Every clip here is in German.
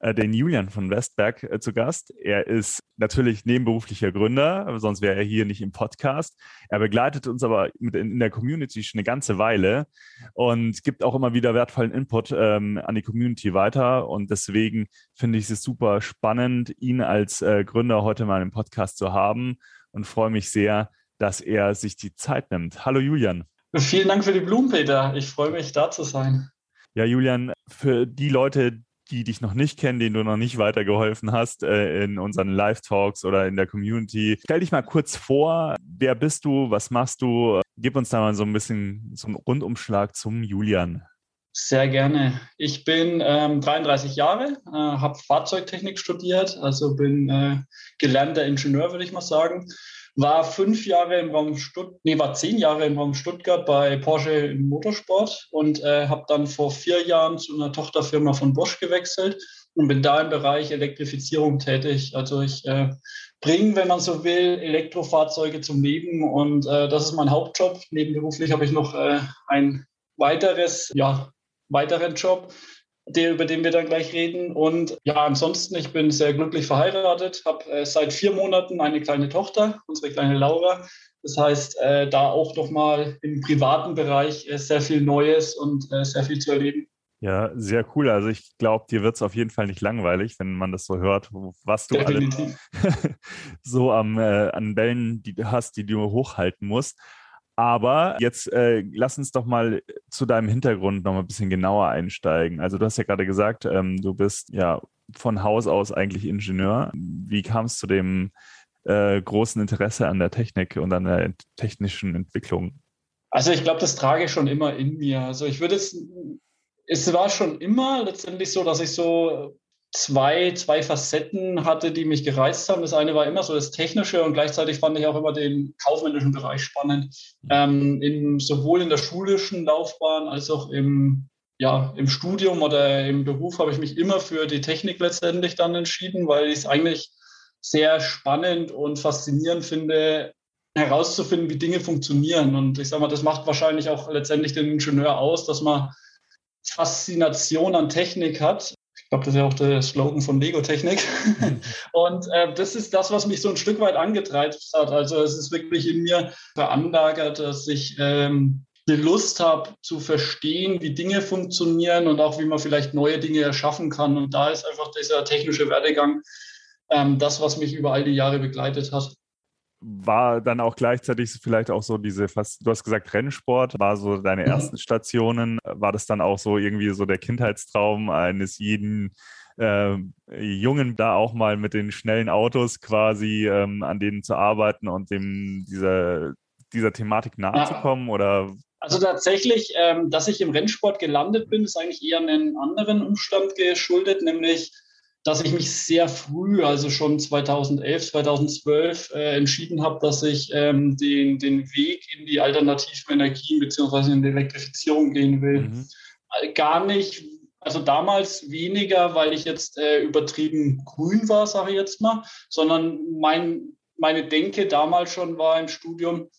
den Julian von Westberg äh, zu Gast. Er ist natürlich nebenberuflicher Gründer, sonst wäre er hier nicht im Podcast. Er begleitet uns aber in der Community schon eine ganze Weile und gibt auch immer wieder wertvollen Input ähm, an die Community weiter. Und deswegen finde ich es super spannend, ihn als äh, Gründer heute mal im Podcast zu haben und freue mich sehr, dass er sich die Zeit nimmt. Hallo Julian. Vielen Dank für die Blumen, Peter. Ich freue mich, da zu sein. Ja, Julian, für die Leute, die dich noch nicht kennen, denen du noch nicht weitergeholfen hast äh, in unseren Live-Talks oder in der Community. Stell dich mal kurz vor, wer bist du, was machst du? Gib uns da mal so ein bisschen so einen Rundumschlag zum Julian. Sehr gerne. Ich bin ähm, 33 Jahre, äh, habe Fahrzeugtechnik studiert, also bin äh, gelernter Ingenieur, würde ich mal sagen war fünf Jahre im Raum Stuttgart, nee, war zehn Jahre im Raum Stuttgart bei Porsche im Motorsport und äh, habe dann vor vier Jahren zu einer Tochterfirma von Bosch gewechselt und bin da im Bereich Elektrifizierung tätig. Also ich äh, bringe, wenn man so will, Elektrofahrzeuge zum Leben und äh, das ist mein Hauptjob. Nebenberuflich habe ich noch äh, ein weiteres, ja, weiteren Job der, über den wir dann gleich reden. Und ja, ansonsten, ich bin sehr glücklich verheiratet, habe äh, seit vier Monaten eine kleine Tochter, unsere kleine Laura. Das heißt, äh, da auch noch mal im privaten Bereich äh, sehr viel Neues und äh, sehr viel zu erleben. Ja, sehr cool. Also ich glaube, dir wird es auf jeden Fall nicht langweilig, wenn man das so hört, was du Definitiv. alle so am, äh, an Bällen die du hast, die du hochhalten musst. Aber jetzt äh, lass uns doch mal zu deinem Hintergrund noch mal ein bisschen genauer einsteigen. Also du hast ja gerade gesagt, ähm, du bist ja von Haus aus eigentlich Ingenieur. Wie kam es zu dem äh, großen Interesse an der Technik und an der technischen Entwicklung? Also ich glaube, das trage ich schon immer in mir. Also ich würde es, es war schon immer letztendlich so, dass ich so zwei, zwei Facetten hatte, die mich gereizt haben. Das eine war immer so das Technische und gleichzeitig fand ich auch immer den kaufmännischen Bereich spannend. Ähm, in, sowohl in der schulischen Laufbahn als auch im, ja, im Studium oder im Beruf habe ich mich immer für die Technik letztendlich dann entschieden, weil ich es eigentlich sehr spannend und faszinierend finde, herauszufinden, wie Dinge funktionieren. Und ich sage mal, das macht wahrscheinlich auch letztendlich den Ingenieur aus, dass man Faszination an Technik hat ich glaube, das ist ja auch der Slogan von Lego Technik. und äh, das ist das, was mich so ein Stück weit angetreibt hat. Also es ist wirklich in mir veranlagert, dass ich ähm, die Lust habe zu verstehen, wie Dinge funktionieren und auch wie man vielleicht neue Dinge erschaffen kann. Und da ist einfach dieser technische Werdegang ähm, das, was mich über all die Jahre begleitet hat war dann auch gleichzeitig vielleicht auch so diese fast, du hast gesagt Rennsport, war so deine mhm. ersten Stationen. War das dann auch so irgendwie so der Kindheitstraum eines jeden äh, Jungen, da auch mal mit den schnellen Autos quasi ähm, an denen zu arbeiten und dem dieser, dieser Thematik nahe zu kommen? Oder also tatsächlich, ähm, dass ich im Rennsport gelandet bin, ist eigentlich eher einen anderen Umstand geschuldet, nämlich dass ich mich sehr früh, also schon 2011, 2012, äh, entschieden habe, dass ich ähm, den, den Weg in die alternativen Energien beziehungsweise in die Elektrifizierung gehen will. Mhm. Äh, gar nicht, also damals weniger, weil ich jetzt äh, übertrieben grün war, sage ich jetzt mal, sondern mein, meine Denke damals schon war im Studium,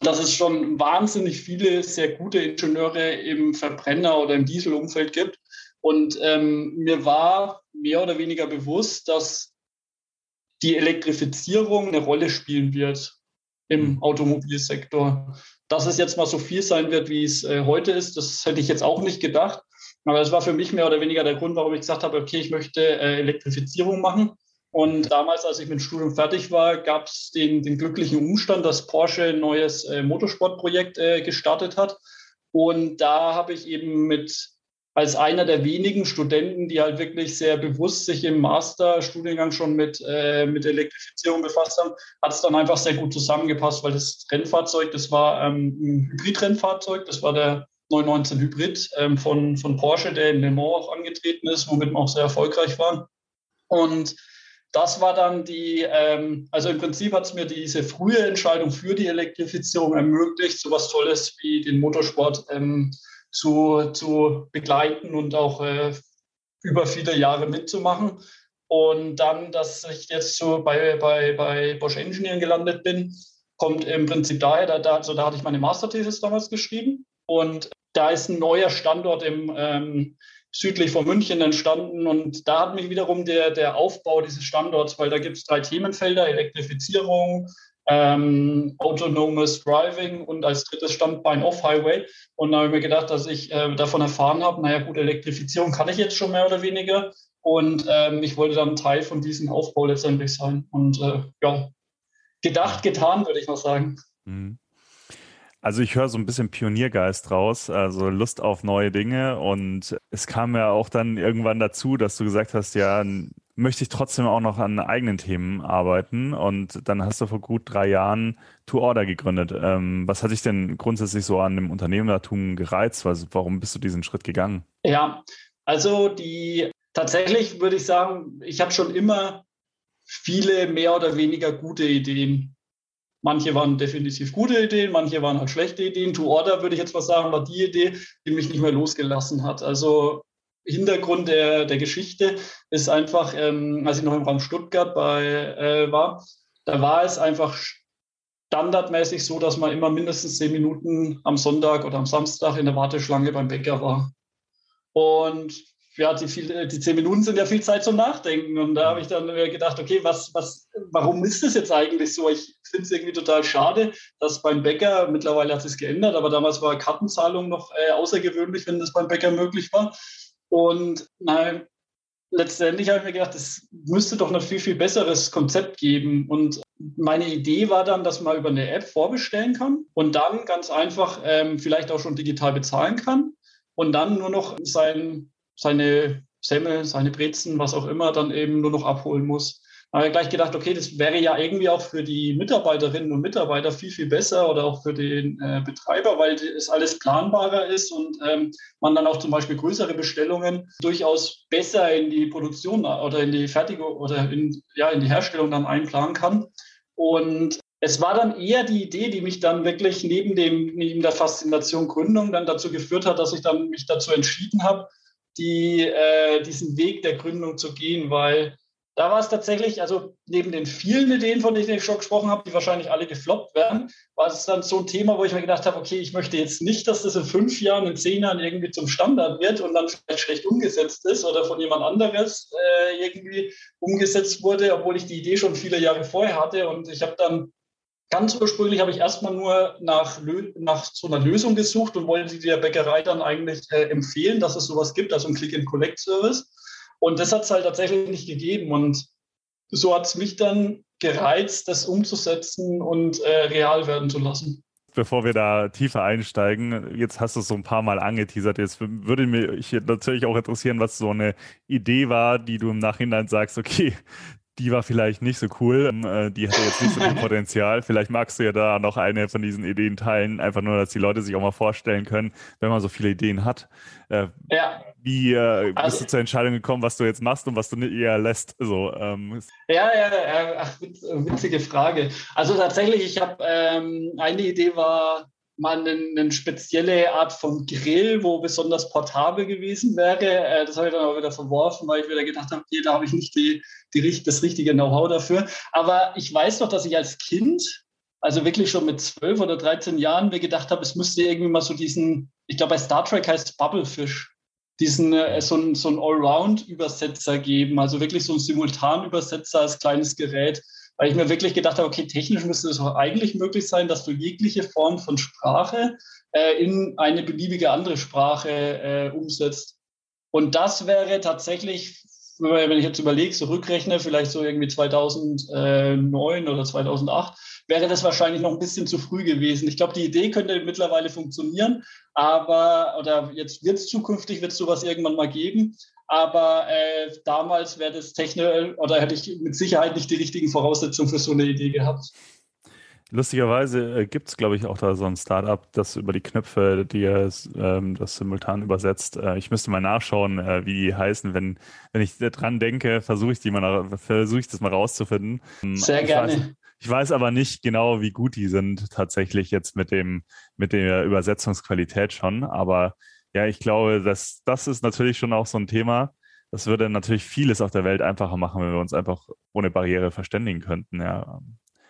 dass es schon wahnsinnig viele sehr gute Ingenieure im Verbrenner- oder im Dieselumfeld gibt und ähm, mir war mehr oder weniger bewusst, dass die Elektrifizierung eine Rolle spielen wird im mhm. Automobilsektor. Dass es jetzt mal so viel sein wird, wie es äh, heute ist, das hätte ich jetzt auch nicht gedacht. Aber das war für mich mehr oder weniger der Grund, warum ich gesagt habe, okay, ich möchte äh, Elektrifizierung machen. Und damals, als ich mit dem Studium fertig war, gab es den, den, glücklichen Umstand, dass Porsche ein neues äh, Motorsportprojekt äh, gestartet hat. Und da habe ich eben mit als einer der wenigen Studenten, die halt wirklich sehr bewusst sich im Masterstudiengang schon mit, äh, mit Elektrifizierung befasst haben, hat es dann einfach sehr gut zusammengepasst, weil das Rennfahrzeug, das war ähm, ein Hybrid-Rennfahrzeug, das war der 919 Hybrid ähm, von, von Porsche, der in Le Mans auch angetreten ist, womit wir auch sehr erfolgreich waren. Und das war dann die, ähm, also im Prinzip hat es mir diese frühe Entscheidung für die Elektrifizierung ermöglicht, so was Tolles wie den Motorsport ähm, zu, zu begleiten und auch äh, über viele Jahre mitzumachen. Und dann, dass ich jetzt so bei, bei, bei Bosch Engineering gelandet bin, kommt im Prinzip daher, da, da, also da hatte ich meine Masterthesis damals geschrieben und da ist ein neuer Standort im, ähm, südlich von München entstanden und da hat mich wiederum der, der Aufbau dieses Standorts, weil da gibt es drei Themenfelder, Elektrifizierung, ähm, autonomes Driving und als drittes Standbein Off-Highway. Und da habe ich mir gedacht, dass ich äh, davon erfahren habe, naja gut, Elektrifizierung kann ich jetzt schon mehr oder weniger. Und ähm, ich wollte dann Teil von diesem Aufbau letztendlich sein. Und äh, ja, gedacht, getan, würde ich mal sagen. Mhm. Also ich höre so ein bisschen Pioniergeist raus, also Lust auf neue Dinge. Und es kam ja auch dann irgendwann dazu, dass du gesagt hast, ja, möchte ich trotzdem auch noch an eigenen Themen arbeiten. Und dann hast du vor gut drei Jahren To Order gegründet. Ähm, was hat dich denn grundsätzlich so an dem Unternehmertum gereizt? Also warum bist du diesen Schritt gegangen? Ja, also die tatsächlich würde ich sagen, ich habe schon immer viele mehr oder weniger gute Ideen Manche waren definitiv gute Ideen, manche waren halt schlechte Ideen. To Order, würde ich jetzt mal sagen, war die Idee, die mich nicht mehr losgelassen hat. Also Hintergrund der, der Geschichte ist einfach, ähm, als ich noch im Raum Stuttgart bei, äh, war, da war es einfach standardmäßig so, dass man immer mindestens zehn Minuten am Sonntag oder am Samstag in der Warteschlange beim Bäcker war. Und ja, die, viel, die zehn Minuten sind ja viel Zeit zum Nachdenken. Und da habe ich dann gedacht, okay, was, was, warum ist das jetzt eigentlich so? Ich finde es irgendwie total schade, dass beim Bäcker, mittlerweile hat es geändert, aber damals war Kartenzahlung noch äh, außergewöhnlich, wenn das beim Bäcker möglich war. Und nein, letztendlich habe ich mir gedacht, es müsste doch ein viel, viel besseres Konzept geben. Und meine Idee war dann, dass man über eine App vorbestellen kann und dann ganz einfach ähm, vielleicht auch schon digital bezahlen kann und dann nur noch sein seine Semmel, seine Brezen, was auch immer, dann eben nur noch abholen muss. Da habe ich gleich gedacht, okay, das wäre ja irgendwie auch für die Mitarbeiterinnen und Mitarbeiter viel, viel besser oder auch für den äh, Betreiber, weil es alles planbarer ist und ähm, man dann auch zum Beispiel größere Bestellungen durchaus besser in die Produktion oder in die Fertigung oder in, ja, in die Herstellung dann einplanen kann. Und es war dann eher die Idee, die mich dann wirklich neben, dem, neben der Faszination Gründung dann dazu geführt hat, dass ich dann mich dazu entschieden habe, die, äh, diesen Weg der Gründung zu gehen, weil da war es tatsächlich, also neben den vielen Ideen, von denen ich schon gesprochen habe, die wahrscheinlich alle gefloppt werden, war es dann so ein Thema, wo ich mir gedacht habe, okay, ich möchte jetzt nicht, dass das in fünf Jahren, in zehn Jahren irgendwie zum Standard wird und dann vielleicht schlecht umgesetzt ist oder von jemand anderes äh, irgendwie umgesetzt wurde, obwohl ich die Idee schon viele Jahre vorher hatte. Und ich habe dann Ganz ursprünglich habe ich erstmal nur nach, nach so einer Lösung gesucht und wollte der Bäckerei dann eigentlich äh, empfehlen, dass es sowas gibt, also ein Click-and-Collect-Service. Und das hat es halt tatsächlich nicht gegeben. Und so hat es mich dann gereizt, das umzusetzen und äh, real werden zu lassen. Bevor wir da tiefer einsteigen, jetzt hast du es so ein paar Mal angeteasert. Jetzt würde mich natürlich auch interessieren, was so eine Idee war, die du im Nachhinein sagst, okay, die war vielleicht nicht so cool, ähm, äh, die hatte jetzt nicht so viel Potenzial. Vielleicht magst du ja da noch eine von diesen Ideen teilen, einfach nur, dass die Leute sich auch mal vorstellen können, wenn man so viele Ideen hat. Äh, ja. Wie äh, bist also, du zur Entscheidung gekommen, was du jetzt machst und was du eher lässt? So, ähm. Ja, ja, ja, ach, witzige Frage. Also tatsächlich, ich habe ähm, eine Idee war, mal eine, eine, spezielle Art von Grill, wo besonders portabel gewesen wäre. Äh, das habe ich dann auch wieder verworfen, weil ich wieder gedacht habe, okay, da habe ich nicht die, die, das richtige Know-how dafür. Aber ich weiß noch, dass ich als Kind, also wirklich schon mit zwölf oder 13 Jahren, mir gedacht habe, es müsste irgendwie mal so diesen, ich glaube bei Star Trek heißt es Bubblefish, diesen äh, so ein, so Allround-Übersetzer geben, also wirklich so ein Simultan-Übersetzer als kleines Gerät weil ich mir wirklich gedacht habe, okay, technisch müsste es auch eigentlich möglich sein, dass du jegliche Form von Sprache äh, in eine beliebige andere Sprache äh, umsetzt. Und das wäre tatsächlich, wenn ich jetzt überlege, so rückrechne, vielleicht so irgendwie 2009 oder 2008, wäre das wahrscheinlich noch ein bisschen zu früh gewesen. Ich glaube, die Idee könnte mittlerweile funktionieren, aber, oder jetzt wird es zukünftig, wird es sowas irgendwann mal geben. Aber äh, damals wäre das technisch oder hätte ich mit Sicherheit nicht die richtigen Voraussetzungen für so eine Idee gehabt. Lustigerweise äh, gibt es, glaube ich, auch da so ein Startup, das über die Knöpfe dir ähm, das simultan übersetzt. Äh, ich müsste mal nachschauen, äh, wie die heißen. Wenn, wenn ich dran denke, versuche ich die mal versuche ich das mal rauszufinden. Ähm, Sehr ich gerne. Weiß, ich weiß aber nicht genau, wie gut die sind tatsächlich jetzt mit dem, mit der Übersetzungsqualität schon. Aber ja, ich glaube, dass das ist natürlich schon auch so ein Thema. Das würde natürlich vieles auf der Welt einfacher machen, wenn wir uns einfach ohne Barriere verständigen könnten. Ja.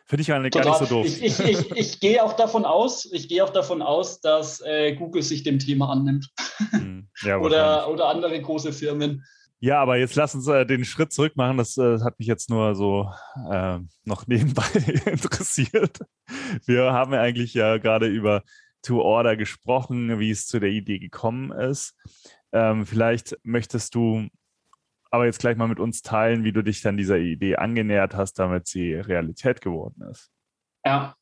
Finde ich eigentlich gar nicht so doof. Ich, ich, ich, ich gehe auch davon aus, ich gehe auch davon aus, dass äh, Google sich dem Thema annimmt. Hm, ja, oder, oder andere große Firmen. Ja, aber jetzt lass uns äh, den Schritt zurück machen. Das äh, hat mich jetzt nur so äh, noch nebenbei interessiert. Wir haben ja eigentlich ja gerade über To Order gesprochen, wie es zu der Idee gekommen ist. Ähm, vielleicht möchtest du aber jetzt gleich mal mit uns teilen, wie du dich dann dieser Idee angenähert hast, damit sie Realität geworden ist. Ja.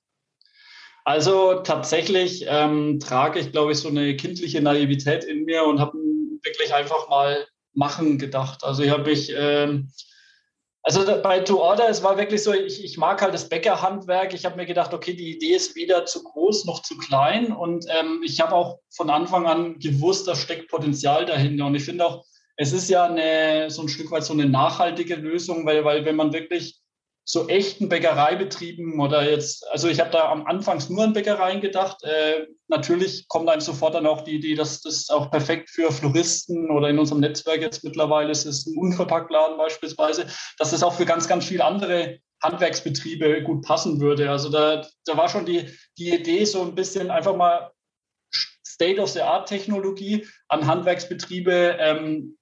Also tatsächlich ähm, trage ich, glaube ich, so eine kindliche Naivität in mir und habe wirklich einfach mal machen gedacht. Also ich habe mich, ähm, also bei To Order, es war wirklich so, ich, ich mag halt das Bäckerhandwerk. Ich habe mir gedacht, okay, die Idee ist weder zu groß noch zu klein. Und ähm, ich habe auch von Anfang an gewusst, da steckt Potenzial dahinter. Und ich finde auch, es ist ja eine, so ein Stück weit so eine nachhaltige Lösung, weil, weil wenn man wirklich so echten Bäckereibetrieben oder jetzt, also ich habe da am Anfang nur an Bäckereien gedacht. Äh, natürlich kommt einem sofort dann auch die Idee, dass das auch perfekt für Floristen oder in unserem Netzwerk jetzt mittlerweile ist es ein Unverpacktladen beispielsweise, dass das auch für ganz, ganz viele andere Handwerksbetriebe gut passen würde. Also da, da war schon die, die Idee, so ein bisschen einfach mal State-of-the-Art-Technologie an Handwerksbetriebe ähm,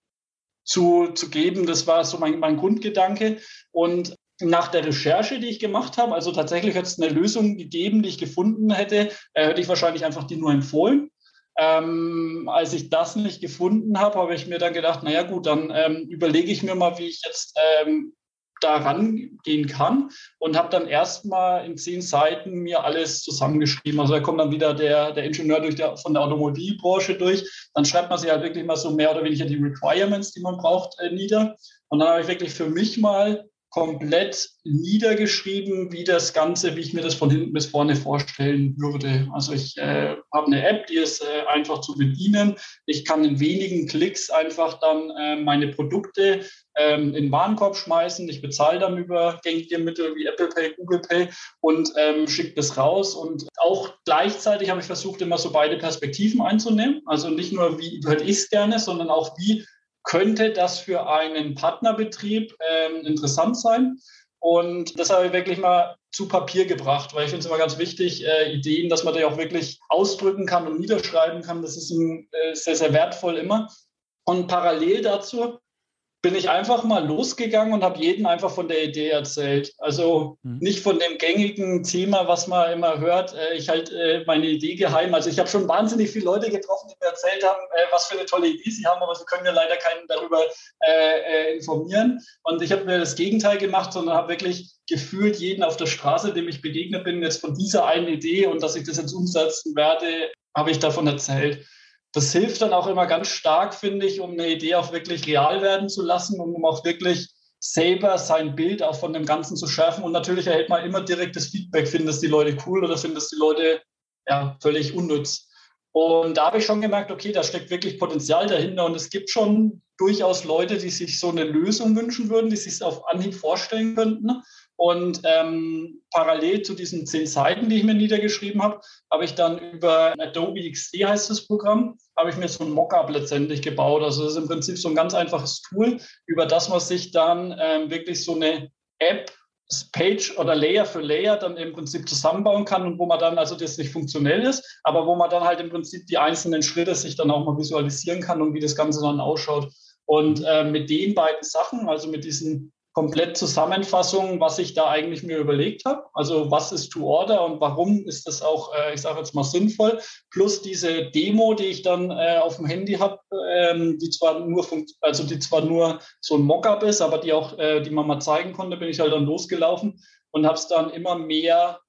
zu, zu geben. Das war so mein, mein Grundgedanke. Und nach der Recherche, die ich gemacht habe, also tatsächlich hat es eine Lösung gegeben, die ich gefunden hätte, äh, hätte ich wahrscheinlich einfach die nur empfohlen. Ähm, als ich das nicht gefunden habe, habe ich mir dann gedacht, naja gut, dann ähm, überlege ich mir mal, wie ich jetzt ähm, da rangehen kann und habe dann erstmal in zehn Seiten mir alles zusammengeschrieben. Also da kommt dann wieder der, der Ingenieur durch der, von der Automobilbranche durch. Dann schreibt man sich halt wirklich mal so mehr oder weniger die Requirements, die man braucht, äh, nieder. Und dann habe ich wirklich für mich mal komplett niedergeschrieben, wie das Ganze, wie ich mir das von hinten bis vorne vorstellen würde. Also ich äh, habe eine App, die ist äh, einfach zu bedienen. Ich kann in wenigen Klicks einfach dann äh, meine Produkte ähm, in den Warenkorb schmeißen. Ich bezahle dann über gängige Mittel wie Apple Pay, Google Pay und ähm, schicke das raus. Und auch gleichzeitig habe ich versucht, immer so beide Perspektiven einzunehmen. Also nicht nur, wie würde ich es gerne, sondern auch, wie könnte das für einen Partnerbetrieb ähm, interessant sein. Und das habe ich wirklich mal zu Papier gebracht, weil ich finde es immer ganz wichtig, äh, Ideen, dass man die auch wirklich ausdrücken kann und niederschreiben kann. Das ist ein, äh, sehr, sehr wertvoll immer. Und parallel dazu bin ich einfach mal losgegangen und habe jeden einfach von der Idee erzählt. Also mhm. nicht von dem gängigen Thema, was man immer hört. Äh, ich halte äh, meine Idee geheim. Also ich habe schon wahnsinnig viele Leute getroffen, die mir erzählt haben, äh, was für eine tolle Idee sie haben, aber sie können ja leider keinen darüber informieren. Und ich habe mir das Gegenteil gemacht, sondern habe wirklich gefühlt jeden auf der Straße, dem ich begegnet bin, jetzt von dieser einen Idee und dass ich das jetzt umsetzen werde, habe ich davon erzählt das hilft dann auch immer ganz stark, finde ich, um eine Idee auch wirklich real werden zu lassen und um auch wirklich selber sein Bild auch von dem Ganzen zu schärfen. Und natürlich erhält man immer direktes Feedback, finden das die Leute cool oder finden das die Leute ja, völlig unnütz. Und da habe ich schon gemerkt, okay, da steckt wirklich Potenzial dahinter und es gibt schon durchaus Leute, die sich so eine Lösung wünschen würden, die sich es auf Anhieb vorstellen könnten. Und ähm, parallel zu diesen zehn Seiten, die ich mir niedergeschrieben habe, habe ich dann über Adobe XD heißt das Programm, habe ich mir so ein Mockup letztendlich gebaut. Also das ist im Prinzip so ein ganz einfaches Tool, über das man sich dann ähm, wirklich so eine App Page oder Layer für Layer dann im Prinzip zusammenbauen kann und wo man dann, also das nicht funktionell ist, aber wo man dann halt im Prinzip die einzelnen Schritte sich dann auch mal visualisieren kann und wie das Ganze dann ausschaut. Und äh, mit den beiden Sachen, also mit diesen komplett Zusammenfassung, was ich da eigentlich mir überlegt habe. Also was ist To Order und warum ist das auch, äh, ich sage jetzt mal, sinnvoll. Plus diese Demo, die ich dann äh, auf dem Handy habe, ähm, die zwar nur also die zwar nur so ein Mockup ist, aber die auch, äh, die man mal zeigen konnte, bin ich halt dann losgelaufen und habe es dann immer mehr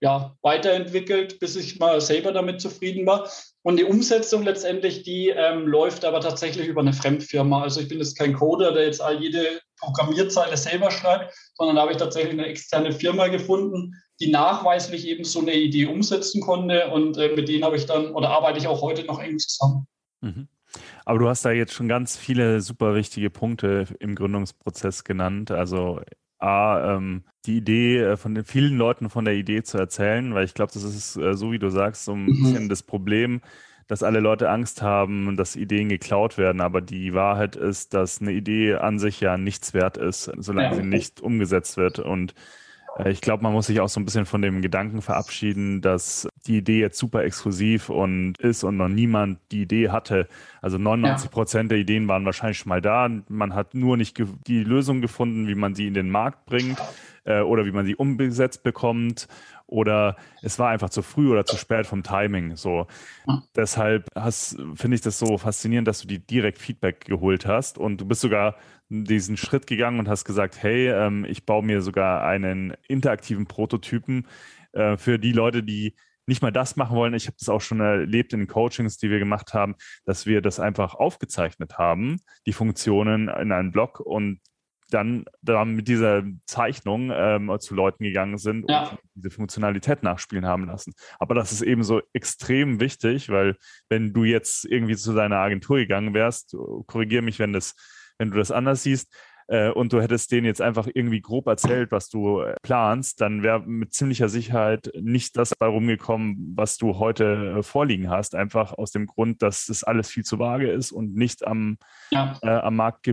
ja, weiterentwickelt, bis ich mal selber damit zufrieden war. Und die Umsetzung letztendlich, die ähm, läuft aber tatsächlich über eine Fremdfirma. Also ich bin jetzt kein Coder, der jetzt jede Programmierzeile selber schreibt, sondern da habe ich tatsächlich eine externe Firma gefunden, die nachweislich eben so eine Idee umsetzen konnte. Und äh, mit denen habe ich dann oder arbeite ich auch heute noch eng zusammen. Mhm. Aber du hast da jetzt schon ganz viele super wichtige Punkte im Gründungsprozess genannt. Also A, ähm, die Idee äh, von den vielen Leuten von der Idee zu erzählen, weil ich glaube, das ist äh, so, wie du sagst, so ein mhm. bisschen das Problem, dass alle Leute Angst haben, dass Ideen geklaut werden. Aber die Wahrheit ist, dass eine Idee an sich ja nichts wert ist, solange ja. sie nicht umgesetzt wird. Und ich glaube, man muss sich auch so ein bisschen von dem Gedanken verabschieden, dass die Idee jetzt super exklusiv und ist und noch niemand die Idee hatte. Also 99 Prozent ja. der Ideen waren wahrscheinlich schon mal da. Man hat nur nicht die Lösung gefunden, wie man sie in den Markt bringt äh, oder wie man sie umgesetzt bekommt oder es war einfach zu früh oder zu spät vom Timing. So. Deshalb finde ich das so faszinierend, dass du die direkt Feedback geholt hast und du bist sogar diesen Schritt gegangen und hast gesagt, hey, ähm, ich baue mir sogar einen interaktiven Prototypen äh, für die Leute, die nicht mal das machen wollen. Ich habe das auch schon erlebt in den Coachings, die wir gemacht haben, dass wir das einfach aufgezeichnet haben, die Funktionen in einen Blog und dann, dann mit dieser Zeichnung ähm, zu Leuten gegangen sind ja. und diese Funktionalität nachspielen haben lassen. Aber das ist eben so extrem wichtig, weil wenn du jetzt irgendwie zu deiner Agentur gegangen wärst, korrigiere mich, wenn das wenn du das anders siehst, äh, und du hättest denen jetzt einfach irgendwie grob erzählt, was du äh, planst, dann wäre mit ziemlicher Sicherheit nicht das bei rumgekommen, was du heute äh, vorliegen hast. Einfach aus dem Grund, dass das alles viel zu vage ist und nicht am, ja. äh, am Markt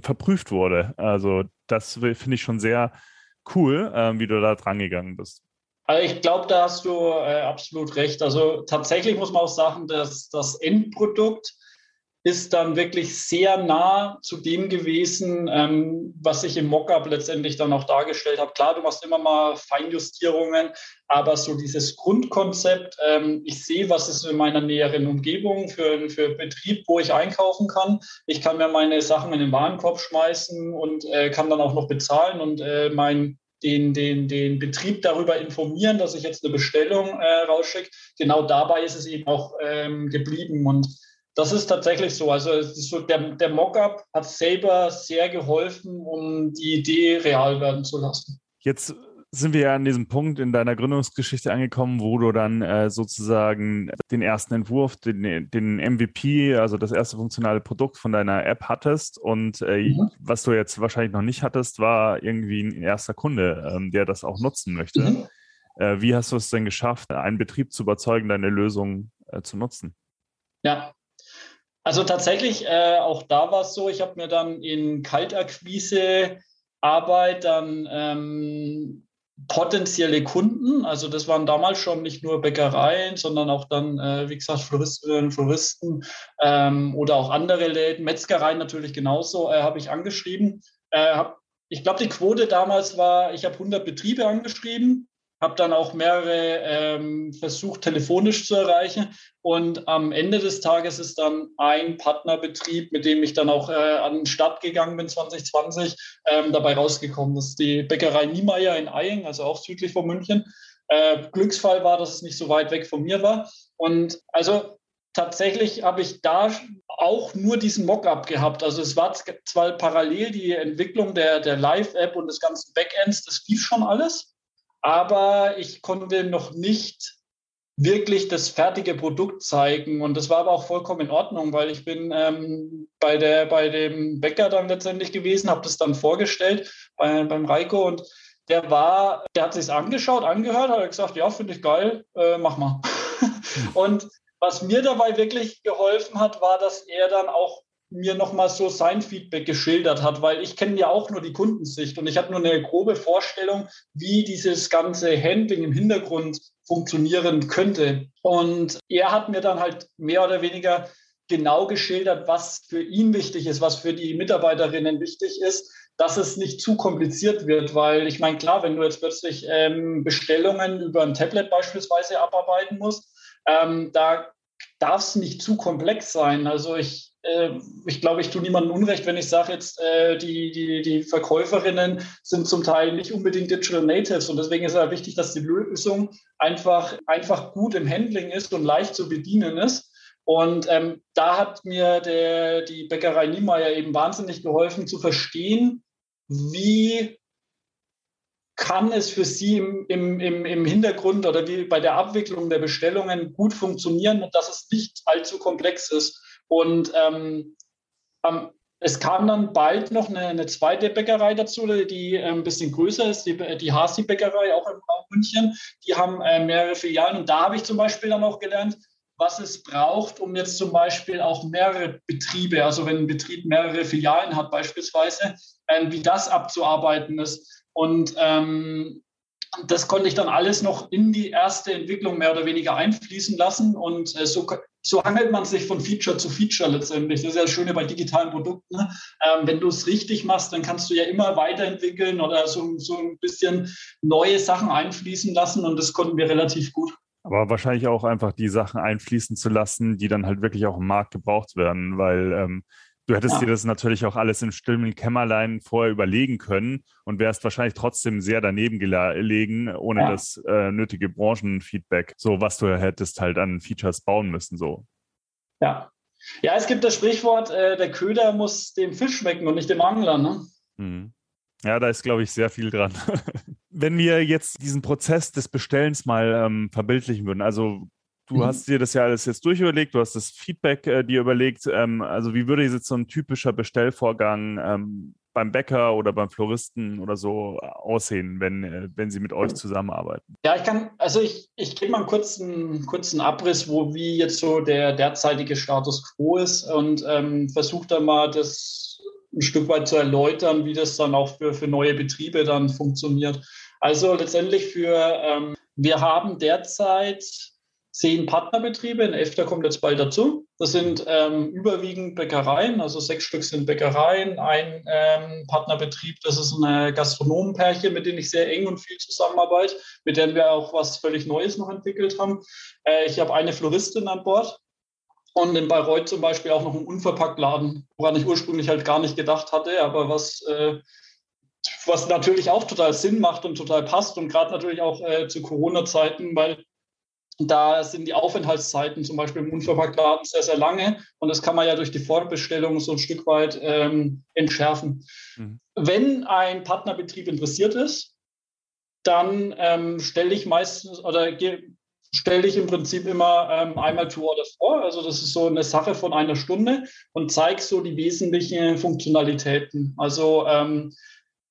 verprüft wurde. Also das finde ich schon sehr cool, äh, wie du da dran gegangen bist. Also ich glaube, da hast du äh, absolut recht. Also tatsächlich muss man auch sagen, dass das Endprodukt ist dann wirklich sehr nah zu dem gewesen, ähm, was ich im Mockup letztendlich dann auch dargestellt habe. Klar, du machst immer mal Feinjustierungen, aber so dieses Grundkonzept, ähm, ich sehe, was ist in meiner näheren Umgebung für, für Betrieb, wo ich einkaufen kann. Ich kann mir meine Sachen in den Warenkorb schmeißen und äh, kann dann auch noch bezahlen und äh, mein den, den, den Betrieb darüber informieren, dass ich jetzt eine Bestellung äh, rausschicke. Genau dabei ist es eben auch ähm, geblieben. Und das ist tatsächlich so. Also so der, der Mockup hat selber sehr geholfen, um die Idee real werden zu lassen. Jetzt sind wir ja an diesem Punkt in deiner Gründungsgeschichte angekommen, wo du dann äh, sozusagen den ersten Entwurf, den, den, MVP, also das erste funktionale Produkt von deiner App hattest. Und äh, mhm. was du jetzt wahrscheinlich noch nicht hattest, war irgendwie ein erster Kunde, ähm, der das auch nutzen möchte. Mhm. Äh, wie hast du es denn geschafft, einen Betrieb zu überzeugen, deine Lösung äh, zu nutzen? Ja, also tatsächlich, äh, auch da war es so, ich habe mir dann in Kaltakquise Arbeit dann ähm, potenzielle Kunden, also das waren damals schon nicht nur Bäckereien, sondern auch dann, äh, wie gesagt, Floristinnen, Floristen ähm, oder auch andere Läden, Metzgereien natürlich genauso, äh, habe ich angeschrieben. Äh, hab, ich glaube, die Quote damals war, ich habe 100 Betriebe angeschrieben habe dann auch mehrere ähm, versucht, telefonisch zu erreichen. Und am Ende des Tages ist dann ein Partnerbetrieb, mit dem ich dann auch äh, an den Start gegangen bin 2020, ähm, dabei rausgekommen. Das ist die Bäckerei Niemeyer in Eying, also auch südlich von München. Äh, Glücksfall war, dass es nicht so weit weg von mir war. Und also tatsächlich habe ich da auch nur diesen Mockup gehabt. Also es war zwar parallel die Entwicklung der, der Live-App und des ganzen Backends, das lief schon alles aber ich konnte noch nicht wirklich das fertige Produkt zeigen. Und das war aber auch vollkommen in Ordnung, weil ich bin ähm, bei, der, bei dem Bäcker dann letztendlich gewesen, habe das dann vorgestellt bei, beim Reiko und der war, der hat sich angeschaut, angehört, hat gesagt, ja, finde ich geil, äh, mach mal. und was mir dabei wirklich geholfen hat, war, dass er dann auch mir nochmal so sein Feedback geschildert hat, weil ich kenne ja auch nur die Kundensicht und ich habe nur eine grobe Vorstellung, wie dieses ganze Handling im Hintergrund funktionieren könnte. Und er hat mir dann halt mehr oder weniger genau geschildert, was für ihn wichtig ist, was für die Mitarbeiterinnen wichtig ist, dass es nicht zu kompliziert wird, weil ich meine, klar, wenn du jetzt plötzlich ähm, Bestellungen über ein Tablet beispielsweise abarbeiten musst, ähm, da darf es nicht zu komplex sein. Also ich ich glaube, ich tue niemandem Unrecht, wenn ich sage jetzt, äh, die, die, die Verkäuferinnen sind zum Teil nicht unbedingt Digital Natives und deswegen ist es halt wichtig, dass die Lösung einfach, einfach gut im Handling ist und leicht zu bedienen ist. Und ähm, da hat mir der, die Bäckerei Niemeyer eben wahnsinnig geholfen zu verstehen, wie kann es für Sie im, im, im, Hintergrund oder wie bei der Abwicklung der Bestellungen gut funktionieren und dass es nicht allzu komplex ist. Und ähm, ähm, es kam dann bald noch eine, eine, zweite Bäckerei dazu, die ein bisschen größer ist, die, die Hasi-Bäckerei, auch Raum München. Die haben äh, mehrere Filialen und da habe ich zum Beispiel dann auch gelernt, was es braucht, um jetzt zum Beispiel auch mehrere Betriebe, also wenn ein Betrieb mehrere Filialen hat beispielsweise, äh, wie das abzuarbeiten ist. Und ähm, das konnte ich dann alles noch in die erste Entwicklung mehr oder weniger einfließen lassen. Und äh, so, so hangelt man sich von Feature zu Feature letztendlich. Das ist ja das Schöne bei digitalen Produkten. Ne? Ähm, wenn du es richtig machst, dann kannst du ja immer weiterentwickeln oder so, so ein bisschen neue Sachen einfließen lassen. Und das konnten wir relativ gut. Aber wahrscheinlich auch einfach die Sachen einfließen zu lassen, die dann halt wirklich auch im Markt gebraucht werden, weil ähm, du hättest ja. dir das natürlich auch alles im stillen Kämmerlein vorher überlegen können und wärst wahrscheinlich trotzdem sehr daneben gelegen, ohne ja. das äh, nötige Branchenfeedback, so was du hättest halt an Features bauen müssen, so. Ja. Ja, es gibt das Sprichwort, äh, der Köder muss dem Fisch schmecken und nicht dem Angler, ne? Mhm. Ja, da ist, glaube ich, sehr viel dran. Wenn wir jetzt diesen Prozess des Bestellens mal ähm, verbildlichen würden, also du mhm. hast dir das ja alles jetzt durchüberlegt, du hast das Feedback äh, dir überlegt, ähm, also wie würde jetzt so ein typischer Bestellvorgang ähm, beim Bäcker oder beim Floristen oder so aussehen, wenn, äh, wenn sie mit euch zusammenarbeiten? Ja, ich kann, also ich, ich gebe mal einen kurzen, kurzen Abriss, wo wie jetzt so der derzeitige Status quo ist und ähm, versuche da mal das ein Stück weit zu erläutern, wie das dann auch für, für neue Betriebe dann funktioniert. Also letztendlich für, ähm, wir haben derzeit zehn Partnerbetriebe, ein elfter kommt jetzt bald dazu. Das sind ähm, überwiegend Bäckereien, also sechs Stück sind Bäckereien, ein ähm, Partnerbetrieb, das ist ein Gastronomenpärchen, mit denen ich sehr eng und viel zusammenarbeite, mit denen wir auch was völlig Neues noch entwickelt haben. Äh, ich habe eine Floristin an Bord, und in Bayreuth zum Beispiel auch noch einen Unverpacktladen, woran ich ursprünglich halt gar nicht gedacht hatte, aber was, äh, was natürlich auch total Sinn macht und total passt und gerade natürlich auch äh, zu Corona-Zeiten, weil da sind die Aufenthaltszeiten zum Beispiel im Unverpacktladen sehr, sehr lange und das kann man ja durch die Vorbestellung so ein Stück weit ähm, entschärfen. Mhm. Wenn ein Partnerbetrieb interessiert ist, dann ähm, stelle ich meistens oder stelle ich im Prinzip immer ähm, einmal To Order vor. Also das ist so eine Sache von einer Stunde und zeige so die wesentlichen Funktionalitäten. Also ähm,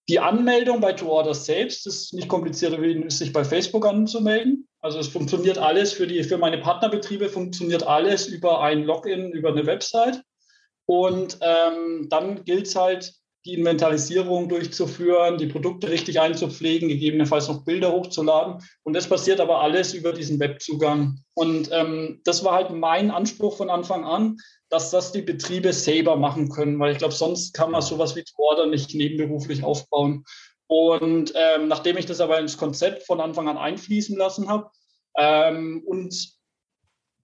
die Anmeldung bei To Order selbst ist nicht komplizierter, wie sich bei Facebook anzumelden. Also es funktioniert alles für die für meine Partnerbetriebe funktioniert alles über ein Login über eine Website. Und ähm, dann gilt es halt, die Inventarisierung durchzuführen, die Produkte richtig einzupflegen, gegebenenfalls noch Bilder hochzuladen. Und das passiert aber alles über diesen Webzugang. Und ähm, das war halt mein Anspruch von Anfang an, dass das die Betriebe selber machen können, weil ich glaube, sonst kann man sowas wie Order nicht nebenberuflich aufbauen. Und ähm, nachdem ich das aber ins Konzept von Anfang an einfließen lassen habe ähm, und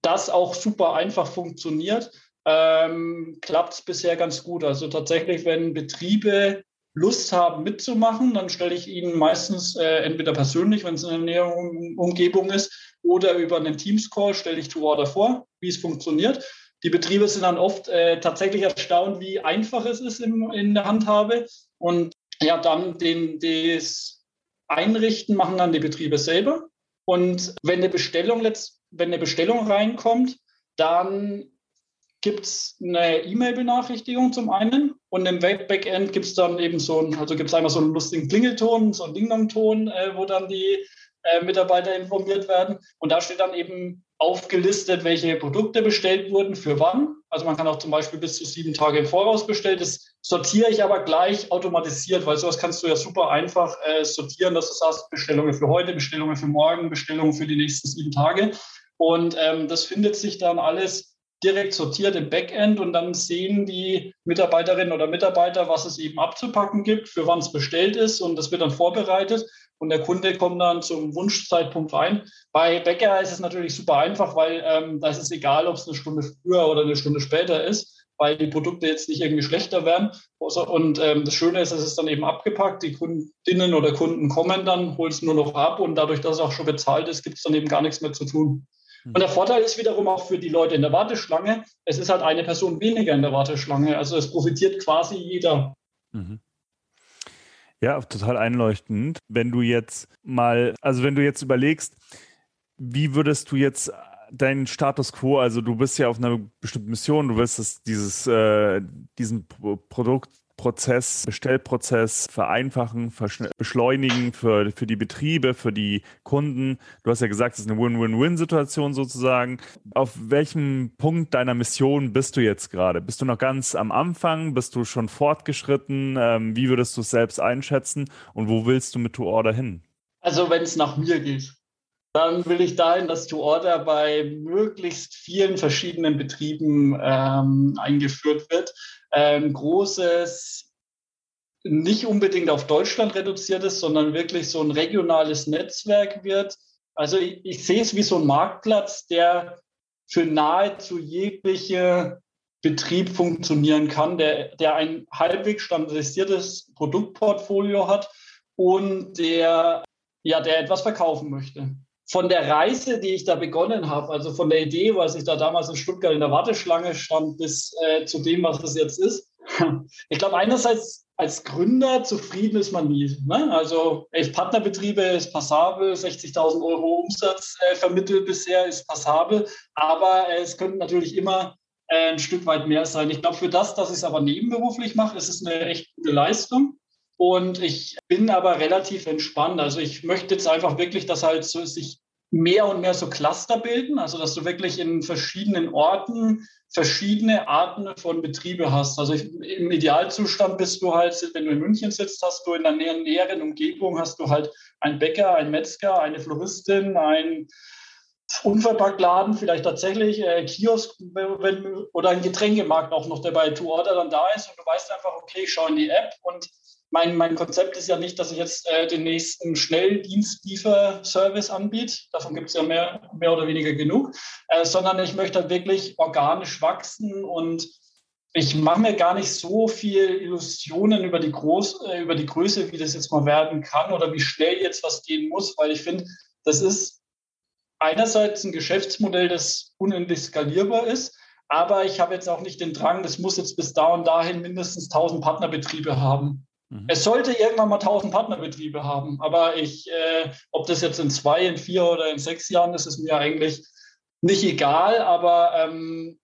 das auch super einfach funktioniert, ähm, klappt es bisher ganz gut. Also tatsächlich, wenn Betriebe Lust haben mitzumachen, dann stelle ich ihnen meistens äh, entweder persönlich, wenn es in der näheren Umgebung ist, oder über einen Teams-Call stelle ich To-Order vor, wie es funktioniert. Die Betriebe sind dann oft äh, tatsächlich erstaunt, wie einfach es ist im, in der Handhabe. Und ja, dann den, das Einrichten machen dann die Betriebe selber. Und wenn eine Bestellung, wenn eine Bestellung reinkommt, dann gibt es eine E-Mail-Benachrichtigung zum einen und im Web-Backend gibt es dann eben so ein, also gibt einmal so einen lustigen Klingelton, so einen Ding-Dong-Ton, äh, wo dann die äh, Mitarbeiter informiert werden. Und da steht dann eben aufgelistet, welche Produkte bestellt wurden, für wann. Also man kann auch zum Beispiel bis zu sieben Tage im Voraus bestellen. Das sortiere ich aber gleich automatisiert, weil sowas kannst du ja super einfach äh, sortieren, dass du sagst, Bestellungen für heute, Bestellungen für morgen, Bestellungen für die nächsten sieben Tage. Und ähm, das findet sich dann alles direkt sortiert im Backend und dann sehen die Mitarbeiterinnen oder Mitarbeiter, was es eben abzupacken gibt, für wann es bestellt ist und das wird dann vorbereitet und der Kunde kommt dann zum Wunschzeitpunkt rein. Bei Bäcker ist es natürlich super einfach, weil ähm, da ist es egal, ob es eine Stunde früher oder eine Stunde später ist. Weil die Produkte jetzt nicht irgendwie schlechter werden. Und ähm, das Schöne ist, es ist dann eben abgepackt, die Kundinnen oder Kunden kommen dann, holen es nur noch ab und dadurch, dass es auch schon bezahlt ist, gibt es dann eben gar nichts mehr zu tun. Und der Vorteil ist wiederum auch für die Leute in der Warteschlange, es ist halt eine Person weniger in der Warteschlange. Also es profitiert quasi jeder. Mhm. Ja, total einleuchtend. Wenn du jetzt mal, also wenn du jetzt überlegst, wie würdest du jetzt deinen Status quo, also du bist ja auf einer bestimmten Mission, du willst dieses, äh, diesen Produkt Prozess, Bestellprozess vereinfachen, beschleunigen für, für die Betriebe, für die Kunden. Du hast ja gesagt, es ist eine Win-Win-Win-Situation sozusagen. Auf welchem Punkt deiner Mission bist du jetzt gerade? Bist du noch ganz am Anfang? Bist du schon fortgeschritten? Ähm, wie würdest du es selbst einschätzen? Und wo willst du mit To Order hin? Also wenn es nach mir geht, dann will ich dahin, dass To Order bei möglichst vielen verschiedenen Betrieben ähm, eingeführt wird ein großes, nicht unbedingt auf Deutschland reduziertes, sondern wirklich so ein regionales Netzwerk wird. Also ich, ich sehe es wie so ein Marktplatz, der für nahezu jegliche Betrieb funktionieren kann, der, der ein halbwegs standardisiertes Produktportfolio hat und der, ja, der etwas verkaufen möchte. Von der Reise, die ich da begonnen habe, also von der Idee, was ich da damals in Stuttgart in der Warteschlange stand, bis äh, zu dem, was es jetzt ist, ich glaube, einerseits als Gründer zufrieden ist man nie. Ne? Also elf Partnerbetriebe ist passabel, 60.000 Euro Umsatz äh, vermittelt bisher ist passabel, aber äh, es könnte natürlich immer äh, ein Stück weit mehr sein. Ich glaube, für das, dass ich es aber nebenberuflich mache, ist es eine echt gute Leistung. Und ich bin aber relativ entspannt. Also ich möchte jetzt einfach wirklich, dass halt so sich mehr und mehr so Cluster bilden, also dass du wirklich in verschiedenen Orten verschiedene Arten von Betriebe hast. Also ich, im Idealzustand bist du halt, wenn du in München sitzt, hast du in der näheren, näheren Umgebung hast du halt einen Bäcker, einen Metzger, eine Floristin, ein Unverpacktladen, vielleicht tatsächlich äh, Kiosk wenn, oder ein Getränkemarkt auch noch, der bei To Order dann da ist und du weißt einfach, okay, ich schaue in die App und mein, mein Konzept ist ja nicht, dass ich jetzt äh, den nächsten Schnelldienstlieferservice anbiete. Davon gibt es ja mehr, mehr oder weniger genug, äh, sondern ich möchte halt wirklich organisch wachsen und ich mache mir gar nicht so viel Illusionen über die, Groß, äh, über die Größe, wie das jetzt mal werden kann oder wie schnell jetzt was gehen muss, weil ich finde, das ist einerseits ein Geschäftsmodell, das unendlich skalierbar ist, aber ich habe jetzt auch nicht den Drang, das muss jetzt bis da und dahin mindestens 1000 Partnerbetriebe haben. Mhm. Es sollte irgendwann mal 1000 Partnerbetriebe haben, aber ich, äh, ob das jetzt in zwei, in vier oder in sechs Jahren ist, ist mir eigentlich nicht egal, aber ähm,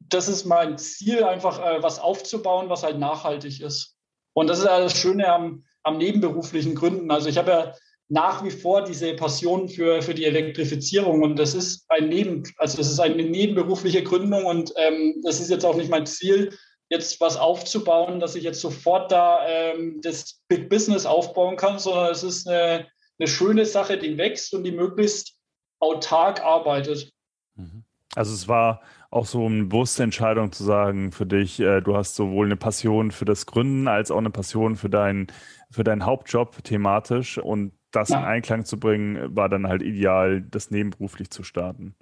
das ist mein Ziel, einfach äh, was aufzubauen, was halt nachhaltig ist. Und das ist ja das Schöne am, am nebenberuflichen Gründen. Also ich habe ja nach wie vor diese Passion für, für die Elektrifizierung und das ist ein Neben, also das ist eine nebenberufliche Gründung und ähm, das ist jetzt auch nicht mein Ziel, jetzt was aufzubauen, dass ich jetzt sofort da ähm, das Big Business aufbauen kann, sondern es ist eine, eine schöne Sache, die wächst und die möglichst autark arbeitet. Mhm. Also es war auch so eine bewusste Entscheidung zu sagen für dich, äh, du hast sowohl eine Passion für das Gründen als auch eine Passion für deinen für deinen Hauptjob thematisch und das ja. in Einklang zu bringen, war dann halt ideal, das nebenberuflich zu starten.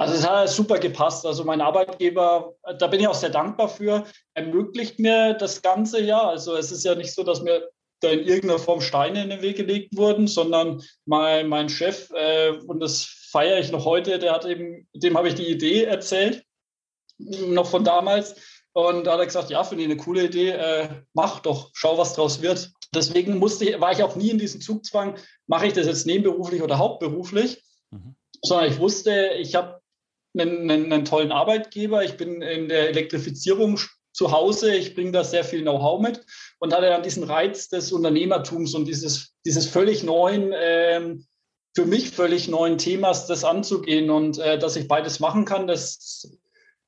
Also es hat super gepasst. Also mein Arbeitgeber, da bin ich auch sehr dankbar für, ermöglicht mir das ganze ja. Also es ist ja nicht so, dass mir da in irgendeiner Form Steine in den Weg gelegt wurden, sondern mein, mein Chef, äh, und das feiere ich noch heute, der hat eben, dem habe ich die Idee erzählt, noch von damals. Und da hat er gesagt, ja, finde ich eine coole Idee, äh, mach doch, schau, was draus wird. Deswegen musste ich, war ich auch nie in diesem Zugzwang, mache ich das jetzt nebenberuflich oder hauptberuflich, mhm. sondern ich wusste, ich habe einen, einen, einen tollen Arbeitgeber. Ich bin in der Elektrifizierung zu Hause. Ich bringe da sehr viel Know-how mit und hatte dann diesen Reiz des Unternehmertums und dieses, dieses völlig neuen, ähm, für mich völlig neuen Themas, das anzugehen und äh, dass ich beides machen kann, das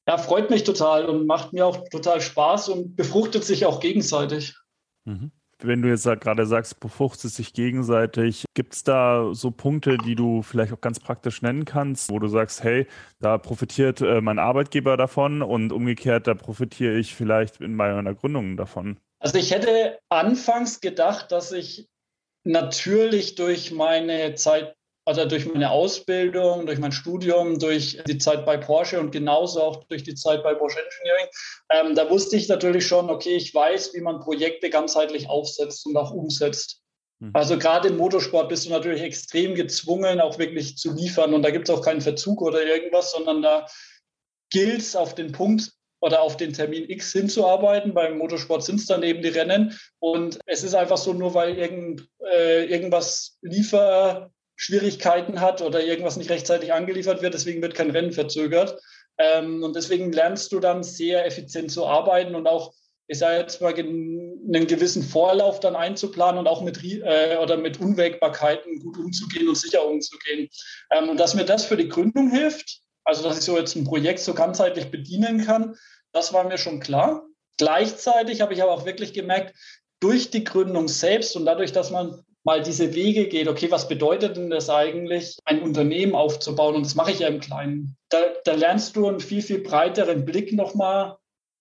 ja, freut mich total und macht mir auch total Spaß und befruchtet sich auch gegenseitig. Mhm wenn du jetzt gerade sagst, befruchtet sich gegenseitig, gibt es da so Punkte, die du vielleicht auch ganz praktisch nennen kannst, wo du sagst, hey, da profitiert äh, mein Arbeitgeber davon und umgekehrt, da profitiere ich vielleicht in meiner Gründung davon? Also ich hätte anfangs gedacht, dass ich natürlich durch meine Zeit also durch meine Ausbildung, durch mein Studium, durch die Zeit bei Porsche und genauso auch durch die Zeit bei Bosch Engineering, ähm, da wusste ich natürlich schon, okay, ich weiß, wie man Projekte ganzheitlich aufsetzt und auch umsetzt. Mhm. Also gerade im Motorsport bist du natürlich extrem gezwungen, auch wirklich zu liefern. Und da gibt es auch keinen Verzug oder irgendwas, sondern da gilt es auf den Punkt oder auf den Termin X hinzuarbeiten. Beim Motorsport sind es dann eben die Rennen. Und es ist einfach so, nur weil irgend, äh, irgendwas Liefer Schwierigkeiten hat oder irgendwas nicht rechtzeitig angeliefert wird, deswegen wird kein Rennen verzögert. Ähm, und deswegen lernst du dann sehr effizient zu arbeiten und auch, ich sage jetzt mal, einen gewissen Vorlauf dann einzuplanen und auch mit, äh, oder mit Unwägbarkeiten gut umzugehen und sicher umzugehen. Ähm, und dass mir das für die Gründung hilft, also dass ich so jetzt ein Projekt so ganzheitlich bedienen kann, das war mir schon klar. Gleichzeitig habe ich aber auch wirklich gemerkt, durch die Gründung selbst und dadurch, dass man mal diese Wege geht, okay, was bedeutet denn das eigentlich, ein Unternehmen aufzubauen? Und das mache ich ja im Kleinen. Da, da lernst du einen viel, viel breiteren Blick nochmal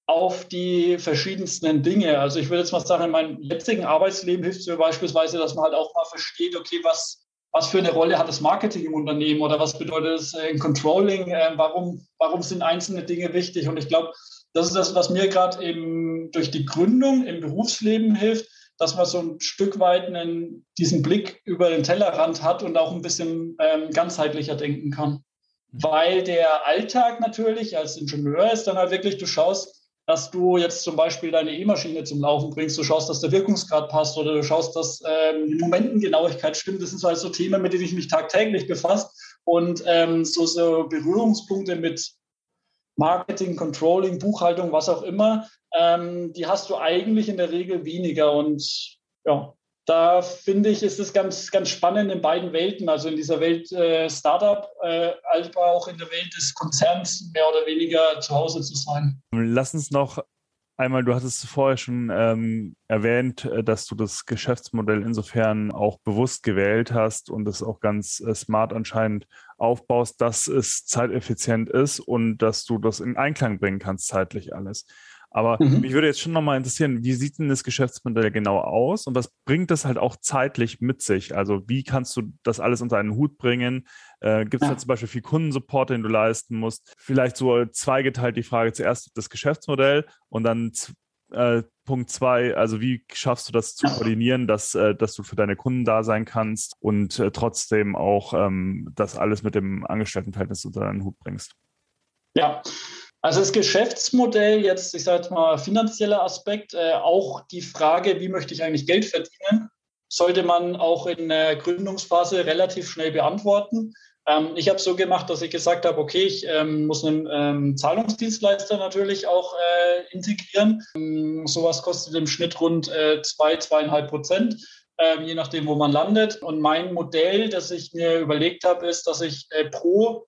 auf die verschiedensten Dinge. Also ich würde jetzt mal sagen, in meinem jetzigen Arbeitsleben hilft es mir beispielsweise, dass man halt auch mal versteht, okay, was, was für eine Rolle hat das Marketing im Unternehmen oder was bedeutet es im Controlling, äh, warum, warum sind einzelne Dinge wichtig? Und ich glaube, das ist das, was mir gerade eben durch die Gründung im Berufsleben hilft, dass man so ein Stück weit einen, diesen Blick über den Tellerrand hat und auch ein bisschen ähm, ganzheitlicher denken kann. Mhm. Weil der Alltag natürlich als Ingenieur ist dann halt wirklich, du schaust, dass du jetzt zum Beispiel deine E-Maschine zum Laufen bringst, du schaust, dass der Wirkungsgrad passt oder du schaust, dass ähm, die Momentengenauigkeit stimmt. Das sind so halt so Themen, mit denen ich mich tagtäglich befasse. Und ähm, so, so Berührungspunkte mit Marketing, Controlling, Buchhaltung, was auch immer, ähm, die hast du eigentlich in der Regel weniger. Und ja, da finde ich, ist es ganz, ganz spannend in beiden Welten, also in dieser Welt äh, Startup, äh, als auch in der Welt des Konzerns mehr oder weniger zu Hause zu sein. Lass uns noch einmal, du hattest vorher schon ähm, erwähnt, äh, dass du das Geschäftsmodell insofern auch bewusst gewählt hast und es auch ganz äh, smart anscheinend aufbaust, dass es zeiteffizient ist und dass du das in Einklang bringen kannst, zeitlich alles. Aber mhm. mich würde jetzt schon nochmal interessieren, wie sieht denn das Geschäftsmodell genau aus und was bringt das halt auch zeitlich mit sich? Also wie kannst du das alles unter einen Hut bringen? Äh, Gibt es ja. da zum Beispiel viel Kundensupport, den du leisten musst? Vielleicht so zweigeteilt die Frage zuerst das Geschäftsmodell und dann äh, Punkt zwei, also wie schaffst du das zu koordinieren, dass, äh, dass du für deine Kunden da sein kannst und äh, trotzdem auch ähm, das alles mit dem Angestelltenverhältnis unter einen Hut bringst? Ja, also das Geschäftsmodell, jetzt, ich sage mal, finanzieller Aspekt, äh, auch die Frage, wie möchte ich eigentlich Geld verdienen, sollte man auch in der Gründungsphase relativ schnell beantworten. Ähm, ich habe so gemacht, dass ich gesagt habe, okay, ich ähm, muss einen ähm, Zahlungsdienstleister natürlich auch äh, integrieren. Ähm, sowas kostet im Schnitt rund äh, zwei, zweieinhalb Prozent ähm, je nachdem, wo man landet. Und mein Modell, das ich mir überlegt habe, ist, dass ich äh, pro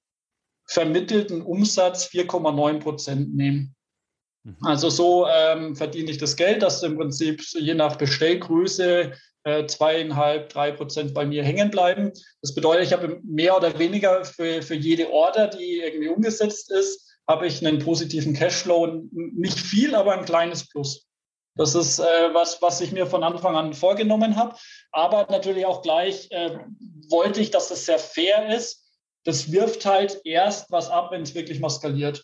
vermittelten Umsatz 4,9 Prozent nehmen. Mhm. Also so ähm, verdiene ich das Geld, das im Prinzip je nach Bestellgröße äh, zweieinhalb, drei Prozent bei mir hängen bleiben. Das bedeutet, ich habe mehr oder weniger für, für jede Order, die irgendwie umgesetzt ist, habe ich einen positiven Cashflow. Nicht viel, aber ein kleines Plus. Das ist äh, was, was ich mir von Anfang an vorgenommen habe. Aber natürlich auch gleich äh, wollte ich, dass das sehr fair ist das wirft halt erst was ab, wenn es wirklich mal skaliert.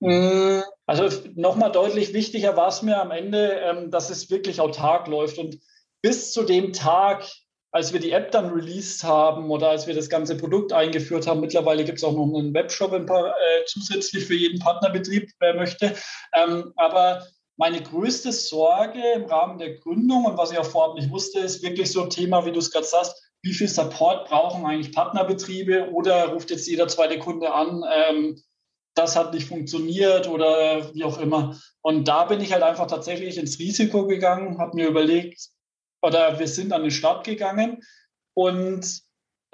Mm, also nochmal deutlich wichtiger war es mir am Ende, ähm, dass es wirklich autark läuft. Und bis zu dem Tag, als wir die App dann released haben oder als wir das ganze Produkt eingeführt haben, mittlerweile gibt es auch noch einen Webshop ein paar, äh, zusätzlich für jeden Partnerbetrieb, wer möchte. Ähm, aber meine größte Sorge im Rahmen der Gründung und was ich auch vorab nicht wusste, ist wirklich so ein Thema, wie du es gerade sagst, wie viel Support brauchen eigentlich Partnerbetriebe oder ruft jetzt jeder zweite Kunde an, ähm, das hat nicht funktioniert oder wie auch immer. Und da bin ich halt einfach tatsächlich ins Risiko gegangen, habe mir überlegt, oder wir sind an den Start gegangen und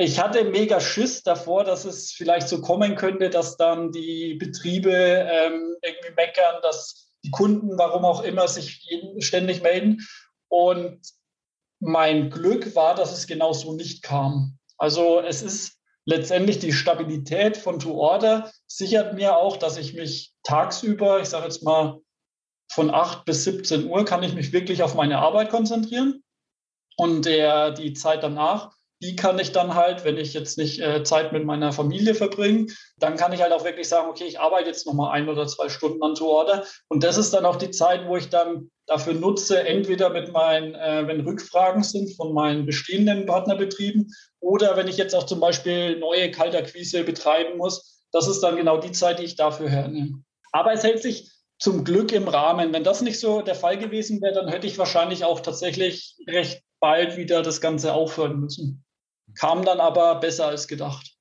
ich hatte mega Schiss davor, dass es vielleicht so kommen könnte, dass dann die Betriebe ähm, irgendwie meckern, dass die Kunden, warum auch immer, sich ständig melden. Und mein Glück war, dass es genau so nicht kam. Also es ist letztendlich die Stabilität von To Order sichert mir auch, dass ich mich tagsüber, ich sage jetzt mal von 8 bis 17 Uhr, kann ich mich wirklich auf meine Arbeit konzentrieren. Und der, die Zeit danach die kann ich dann halt, wenn ich jetzt nicht äh, Zeit mit meiner Familie verbringe, dann kann ich halt auch wirklich sagen, okay, ich arbeite jetzt nochmal ein oder zwei Stunden an To Order. Und das ist dann auch die Zeit, wo ich dann dafür nutze, entweder mit meinen, äh, wenn Rückfragen sind von meinen bestehenden Partnerbetrieben oder wenn ich jetzt auch zum Beispiel neue Kaltakquise betreiben muss. Das ist dann genau die Zeit, die ich dafür hernehme. Aber es hält sich zum Glück im Rahmen. Wenn das nicht so der Fall gewesen wäre, dann hätte ich wahrscheinlich auch tatsächlich recht bald wieder das Ganze aufhören müssen kam dann aber besser als gedacht.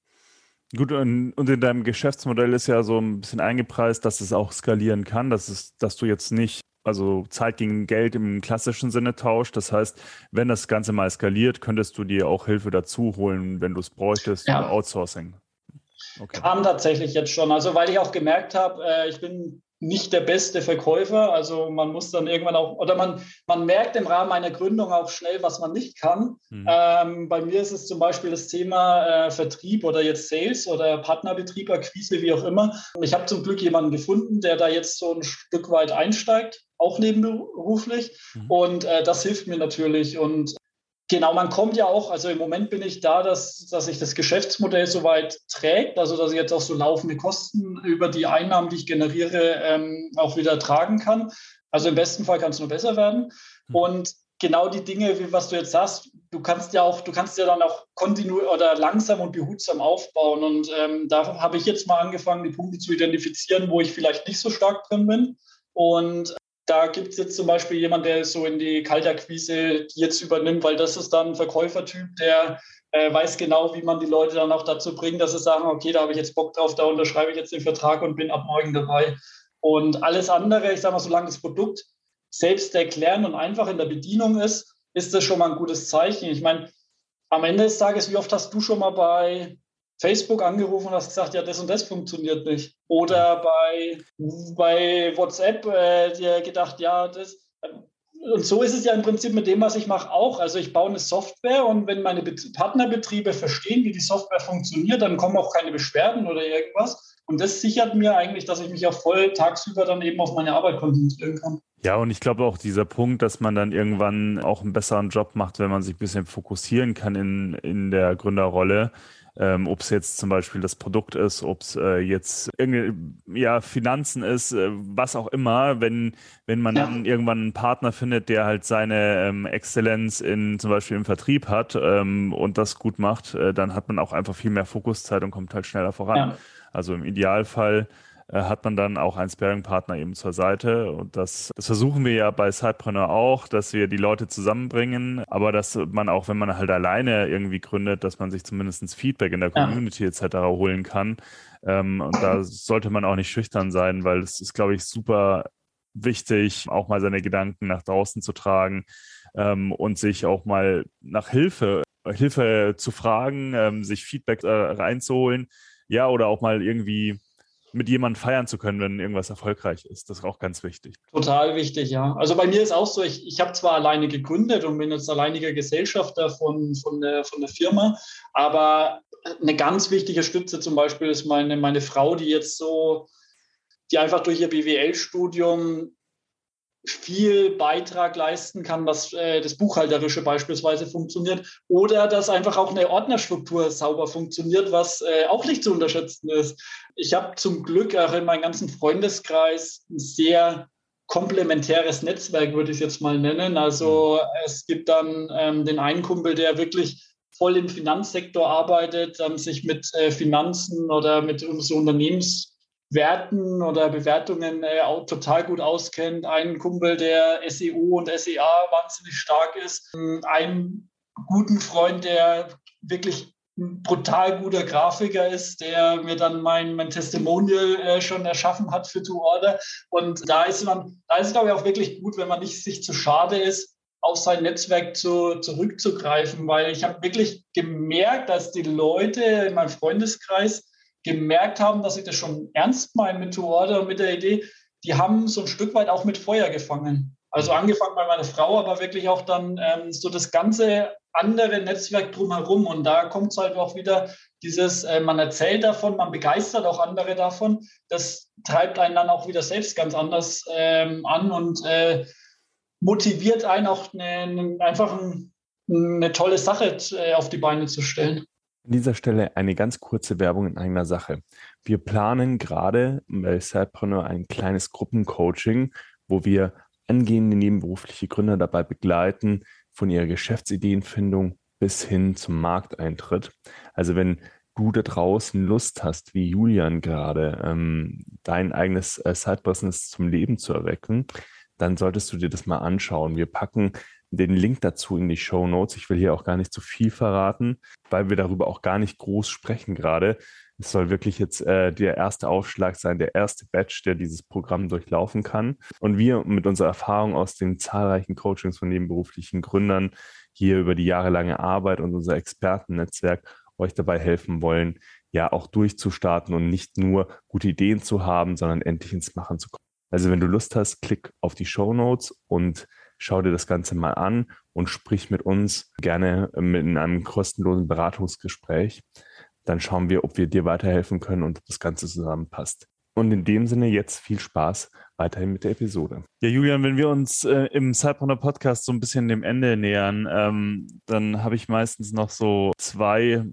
Gut, und, in deinem Geschäftsmodell ist ja so ein bisschen eingepreist, dass es auch skalieren kann, dass, es, dass du jetzt nicht also Zeit gegen Geld im klassischen Sinne tauscht. Das heißt, wenn das Ganze mal skaliert, könntest du dir auch Hilfe dazu holen, wenn du es bräuchtest, ja. Outsourcing. Okay. Kam tatsächlich jetzt schon. Also weil ich auch gemerkt habe, äh, ich bin nicht der beste Verkäufer. Also man muss dann irgendwann auch, oder man, man merkt im Rahmen einer Gründung auch schnell, was man nicht kann. Mhm. Ähm, bei mir ist es zum Beispiel das Thema äh, Vertrieb oder jetzt Sales oder Partnerbetrieb, Akquise, wie auch immer. Und ich habe zum Glück jemanden gefunden, der da jetzt so ein Stück weit einsteigt, auch nebenberuflich. Mhm. Und äh, das hilft mir natürlich. Und Genau, man kommt ja auch, also im Moment bin ich da, dass, dass sich das Geschäftsmodell soweit trägt, also dass ich jetzt auch so laufende Kosten über die Einnahmen, die ich generiere, ähm, auch wieder tragen kann. Also im besten Fall kann es nur besser werden. Mhm. Und genau die Dinge, wie was du jetzt sagst, du kannst ja auch, du kannst ja dann auch kontinuierlich oder langsam und behutsam aufbauen. Und ähm, da habe ich jetzt mal angefangen, die Punkte zu identifizieren, wo ich vielleicht nicht so stark drin bin. Und da gibt es jetzt zum Beispiel jemand, der so in die Kaltakquise jetzt übernimmt, weil das ist dann ein Verkäufertyp, der äh, weiß genau, wie man die Leute dann auch dazu bringt, dass sie sagen, okay, da habe ich jetzt Bock drauf, da unterschreibe ich jetzt den Vertrag und bin ab morgen dabei. Und alles andere, ich sage mal, solange das Produkt selbst erklären und einfach in der Bedienung ist, ist das schon mal ein gutes Zeichen. Ich meine, am Ende des Tages, wie oft hast du schon mal bei Facebook angerufen und hast gesagt, ja, das und das funktioniert nicht. Oder bei, bei WhatsApp äh, dir gedacht, ja, das. Und so ist es ja im Prinzip mit dem, was ich mache, auch. Also ich baue eine Software und wenn meine Partnerbetriebe verstehen, wie die Software funktioniert, dann kommen auch keine Beschwerden oder irgendwas. Und das sichert mir eigentlich, dass ich mich auch voll tagsüber dann eben auf meine Arbeit konzentrieren kann. Ja, und ich glaube auch dieser Punkt, dass man dann irgendwann auch einen besseren Job macht, wenn man sich ein bisschen fokussieren kann in, in der Gründerrolle, ähm, ob es jetzt zum Beispiel das Produkt ist, ob es äh, jetzt irgendwie ja, Finanzen ist, äh, was auch immer, wenn, wenn man ja. dann irgendwann einen Partner findet, der halt seine ähm, Exzellenz in zum Beispiel im Vertrieb hat ähm, und das gut macht, äh, dann hat man auch einfach viel mehr Fokuszeit und kommt halt schneller voran. Ja. Also im Idealfall äh, hat man dann auch einen Sparing-Partner eben zur Seite. Und das, das versuchen wir ja bei Sidepreneur auch, dass wir die Leute zusammenbringen, aber dass man auch, wenn man halt alleine irgendwie gründet, dass man sich zumindest Feedback in der Community ja. etc. holen kann. Ähm, und da sollte man auch nicht schüchtern sein, weil es ist, glaube ich, super wichtig, auch mal seine Gedanken nach draußen zu tragen ähm, und sich auch mal nach Hilfe, Hilfe zu fragen, ähm, sich Feedback äh, reinzuholen. Ja, oder auch mal irgendwie mit jemandem feiern zu können, wenn irgendwas erfolgreich ist. Das ist auch ganz wichtig. Total wichtig, ja. Also bei mir ist auch so, ich, ich habe zwar alleine gegründet und bin jetzt alleiniger Gesellschafter von, von, der, von der Firma, aber eine ganz wichtige Stütze zum Beispiel ist meine, meine Frau, die jetzt so, die einfach durch ihr BWL-Studium viel Beitrag leisten kann, was äh, das Buchhalterische beispielsweise funktioniert, oder dass einfach auch eine Ordnerstruktur sauber funktioniert, was äh, auch nicht zu unterschätzen ist. Ich habe zum Glück auch in meinem ganzen Freundeskreis ein sehr komplementäres Netzwerk, würde ich es jetzt mal nennen. Also es gibt dann ähm, den einen Kumpel, der wirklich voll im Finanzsektor arbeitet, ähm, sich mit äh, Finanzen oder mit so Unternehmens Werten oder Bewertungen äh, auch total gut auskennt. Ein Kumpel, der SEO und SEA wahnsinnig stark ist. Einen guten Freund, der wirklich ein brutal guter Grafiker ist, der mir dann mein, mein Testimonial äh, schon erschaffen hat für To Order. Und da ist man, da ist es, glaube ich, auch wirklich gut, wenn man nicht sich zu schade ist, auf sein Netzwerk zu, zurückzugreifen, weil ich habe wirklich gemerkt, dass die Leute in meinem Freundeskreis gemerkt haben, dass ich das schon ernst meine mit Order und mit der Idee, die haben so ein Stück weit auch mit Feuer gefangen. Also angefangen bei meiner Frau, aber wirklich auch dann ähm, so das ganze andere Netzwerk drumherum. Und da kommt es halt auch wieder dieses, äh, man erzählt davon, man begeistert auch andere davon. Das treibt einen dann auch wieder selbst ganz anders ähm, an und äh, motiviert einen auch eine, einfach ein eine tolle Sache äh, auf die Beine zu stellen. An dieser Stelle eine ganz kurze Werbung in eigener Sache. Wir planen gerade bei Sidepreneur ein kleines Gruppencoaching, wo wir angehende nebenberufliche Gründer dabei begleiten, von ihrer Geschäftsideenfindung bis hin zum Markteintritt. Also wenn du da draußen Lust hast, wie Julian gerade, ähm, dein eigenes äh, Side-Business zum Leben zu erwecken, dann solltest du dir das mal anschauen. Wir packen den Link dazu in die Show Notes. Ich will hier auch gar nicht zu viel verraten, weil wir darüber auch gar nicht groß sprechen gerade. Es soll wirklich jetzt äh, der erste Aufschlag sein, der erste Batch, der dieses Programm durchlaufen kann. Und wir mit unserer Erfahrung aus den zahlreichen Coachings von nebenberuflichen Gründern hier über die jahrelange Arbeit und unser Expertennetzwerk euch dabei helfen wollen, ja auch durchzustarten und nicht nur gute Ideen zu haben, sondern endlich ins Machen zu kommen. Also wenn du Lust hast, klick auf die Show Notes und schau dir das Ganze mal an und sprich mit uns gerne in einem kostenlosen Beratungsgespräch. Dann schauen wir, ob wir dir weiterhelfen können und ob das Ganze zusammenpasst. Und in dem Sinne jetzt viel Spaß weiterhin mit der Episode. Ja, Julian, wenn wir uns äh, im Sidepreneur Podcast so ein bisschen dem Ende nähern, ähm, dann habe ich meistens noch so zwei,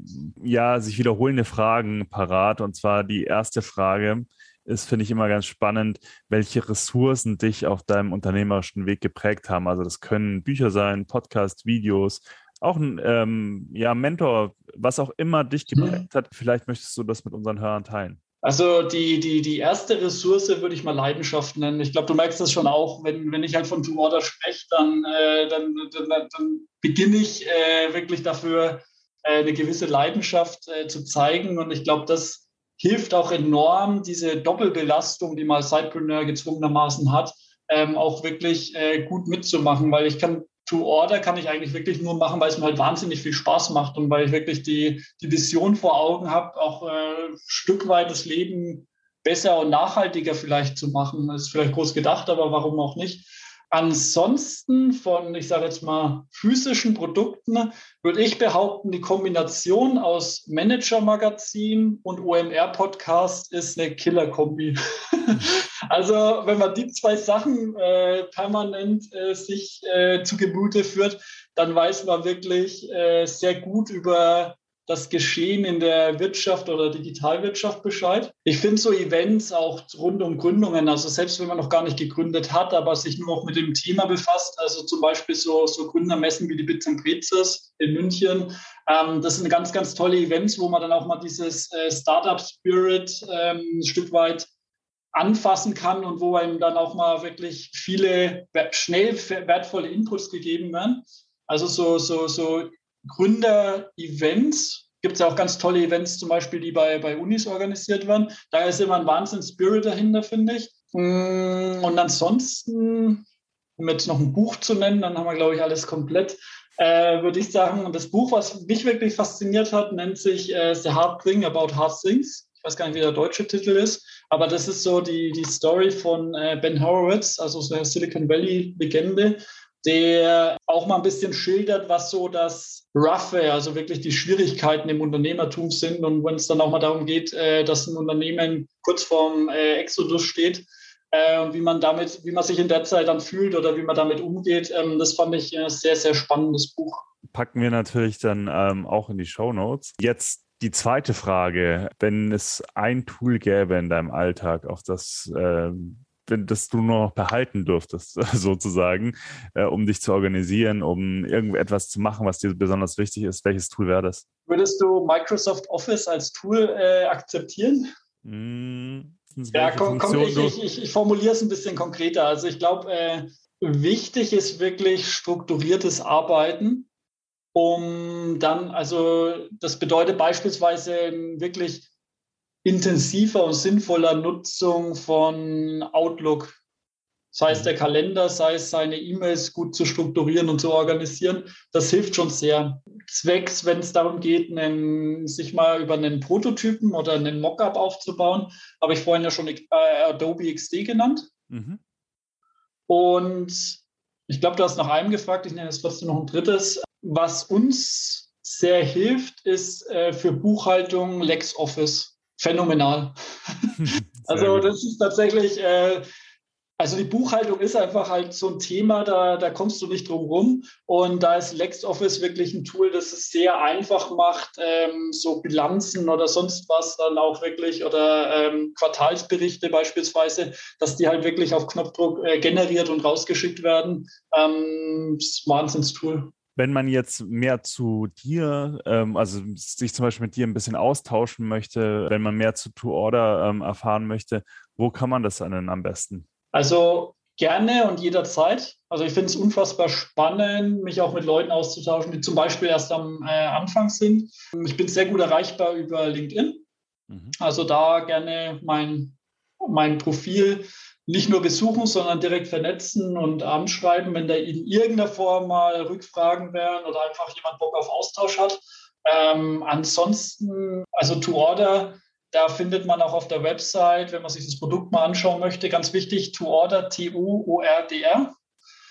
ja, sich wiederholende Fragen parat. Und zwar die erste Frage ist, finde ich immer ganz spannend, welche Ressourcen dich auf deinem unternehmerischen Weg geprägt haben. Also das können Bücher sein, Podcasts, Videos, auch ein ähm, ja, Mentor, was auch immer dich mhm. geprägt hat. Vielleicht möchtest du das mit unseren Hörern teilen. Also die, die, die erste Ressource würde ich mal Leidenschaft nennen. Ich glaube, du merkst das schon auch, wenn, wenn ich halt von To Order spreche, dann, äh, dann, dann, dann, beginne ich äh, wirklich dafür, äh, eine gewisse Leidenschaft äh, zu zeigen. Und ich glaube, das hilft auch enorm, diese Doppelbelastung, die man als Sidepreneur gezwungenermaßen hat, ähm, auch wirklich äh, gut mitzumachen, weil ich kann to order kann ich eigentlich wirklich nur machen, weil es mir halt wahnsinnig viel Spaß macht und weil ich wirklich die, die Vision vor Augen habe, auch äh, ein Stück weit das Leben besser und nachhaltiger vielleicht zu machen. Das ist vielleicht groß gedacht, aber warum auch nicht? Ansonsten von, ich sage jetzt mal, physischen Produkten würde ich behaupten, die Kombination aus Manager-Magazin und OMR-Podcast ist eine Killer-Kombi. also wenn man die zwei Sachen äh, permanent äh, sich äh, zu Gemüte führt, dann weiß man wirklich äh, sehr gut über das Geschehen in der Wirtschaft oder Digitalwirtschaft Bescheid. Ich finde so Events auch rund um Gründungen, also selbst wenn man noch gar nicht gegründet hat, aber sich nur noch mit dem Thema befasst, also zum Beispiel so, so Gründermessen wie die Bits and Brezes in München, ähm, das sind ganz, ganz tolle Events, wo man dann auch mal dieses äh, Startup-Spirit ähm, ein Stück weit anfassen kann und wo einem dann auch mal wirklich viele schnell wertvolle Inputs gegeben werden. Also so, so, so Gründer-Events. Gibt es ja auch ganz tolle Events, zum Beispiel, die bei, bei Unis organisiert werden. Da ist immer ein Wahnsinn-Spirit dahinter, finde ich. Mm, und ansonsten, um jetzt noch ein Buch zu nennen, dann haben wir, glaube ich, alles komplett. Äh, würde ich sagen, das Buch, was mich wirklich fasziniert hat, nennt sich äh, The Hard Thing About Hard Things. Ich weiß gar nicht, wie der deutsche Titel ist, aber das ist so die, die Story von äh, Ben Horowitz, also so der Silicon Valley-Legende, der auch mal ein bisschen schildert, was so das Roughe, also wirklich die Schwierigkeiten im Unternehmertum sind und wenn es dann auch mal darum geht, äh, dass ein Unternehmen kurz vorm äh, Exodus steht, äh, wie man damit, wie man sich in der Zeit dann fühlt oder wie man damit umgeht, ähm, das fand ich ein sehr, sehr spannendes Buch. Packen wir natürlich dann ähm, auch in die Show Notes. Jetzt die zweite Frage, wenn es ein Tool gäbe in deinem Alltag, auf das ähm, wenn das du nur noch behalten dürftest, sozusagen, äh, um dich zu organisieren, um irgendetwas zu machen, was dir besonders wichtig ist, welches Tool wäre das? Würdest du Microsoft Office als Tool äh, akzeptieren? Mm, ja, komm, komm, ich, ich, ich, ich formuliere es ein bisschen konkreter. Also ich glaube, äh, wichtig ist wirklich strukturiertes Arbeiten, um dann, also das bedeutet beispielsweise wirklich intensiver und sinnvoller Nutzung von Outlook. Sei es mhm. der Kalender, sei es seine E-Mails gut zu strukturieren und zu organisieren. Das hilft schon sehr. Zwecks, wenn es darum geht, einen, sich mal über einen Prototypen oder einen Mockup aufzubauen, habe ich vorhin ja schon äh, Adobe XD genannt. Mhm. Und ich glaube, du hast nach einem gefragt, ich nenne jetzt trotzdem noch ein drittes. Was uns sehr hilft, ist äh, für Buchhaltung LexOffice phänomenal. also das ist tatsächlich, äh, Also die Buchhaltung ist einfach halt so ein Thema, da, da kommst du nicht drum rum. Und da ist LexOffice wirklich ein Tool, das es sehr einfach macht, ähm, so Bilanzen oder sonst was dann auch wirklich oder ähm, Quartalsberichte beispielsweise, dass die halt wirklich auf Knopfdruck äh, generiert und rausgeschickt werden. Ähm, das ist ein Wahnsinnstool wenn man jetzt mehr zu dir, ähm, also sich zum Beispiel mit dir ein bisschen austauschen möchte, wenn man mehr zu To Order ähm, erfahren möchte, wo kann man das dann am besten? Also gerne und jederzeit. Also ich finde es unfassbar spannend, mich auch mit Leuten auszutauschen, die zum Beispiel erst am äh, Anfang sind. Ich bin sehr gut erreichbar über LinkedIn. Mhm. Also da gerne mein, mein Profil nicht nur besuchen, sondern direkt vernetzen und anschreiben, wenn da in irgendeiner Form mal Rückfragen wären oder einfach jemand Bock auf Austausch hat. Ähm, ansonsten, also to order da findet man auch auf der Website, wenn man sich das Produkt mal anschauen möchte, ganz wichtig, to order, T-U-O-R-D-R.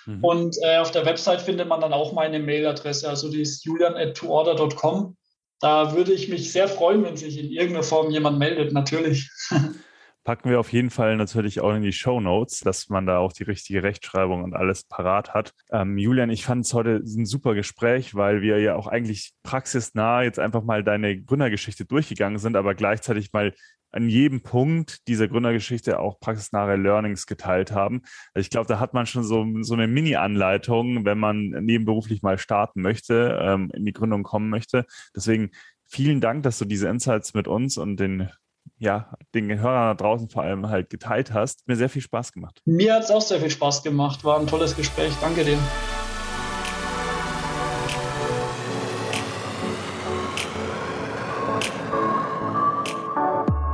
Mhm. Und äh, auf der Website findet man dann auch meine Mailadresse, also die ist julian.toorder.com. Da würde ich mich sehr freuen, wenn sich in irgendeiner Form jemand meldet, natürlich. packen wir auf jeden Fall natürlich auch in die Show Notes, dass man da auch die richtige Rechtschreibung und alles parat hat. Ähm, Julian, ich fand es heute ein super Gespräch, weil wir ja auch eigentlich praxisnah jetzt einfach mal deine Gründergeschichte durchgegangen sind, aber gleichzeitig mal an jedem Punkt dieser Gründergeschichte auch praxisnahe Learnings geteilt haben. Also ich glaube, da hat man schon so, so eine Mini-Anleitung, wenn man nebenberuflich mal starten möchte, ähm, in die Gründung kommen möchte. Deswegen vielen Dank, dass du diese Insights mit uns und den ja, den Hörern da draußen vor allem halt geteilt hast. Mir sehr viel Spaß gemacht. Mir hat es auch sehr viel Spaß gemacht. War ein tolles Gespräch. Danke dir.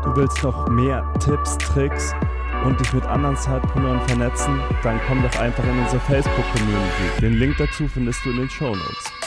Du willst noch mehr Tipps, Tricks und dich mit anderen Zeitpreneuren vernetzen? Dann komm doch einfach in unsere Facebook-Community. Den Link dazu findest du in den Show Notes.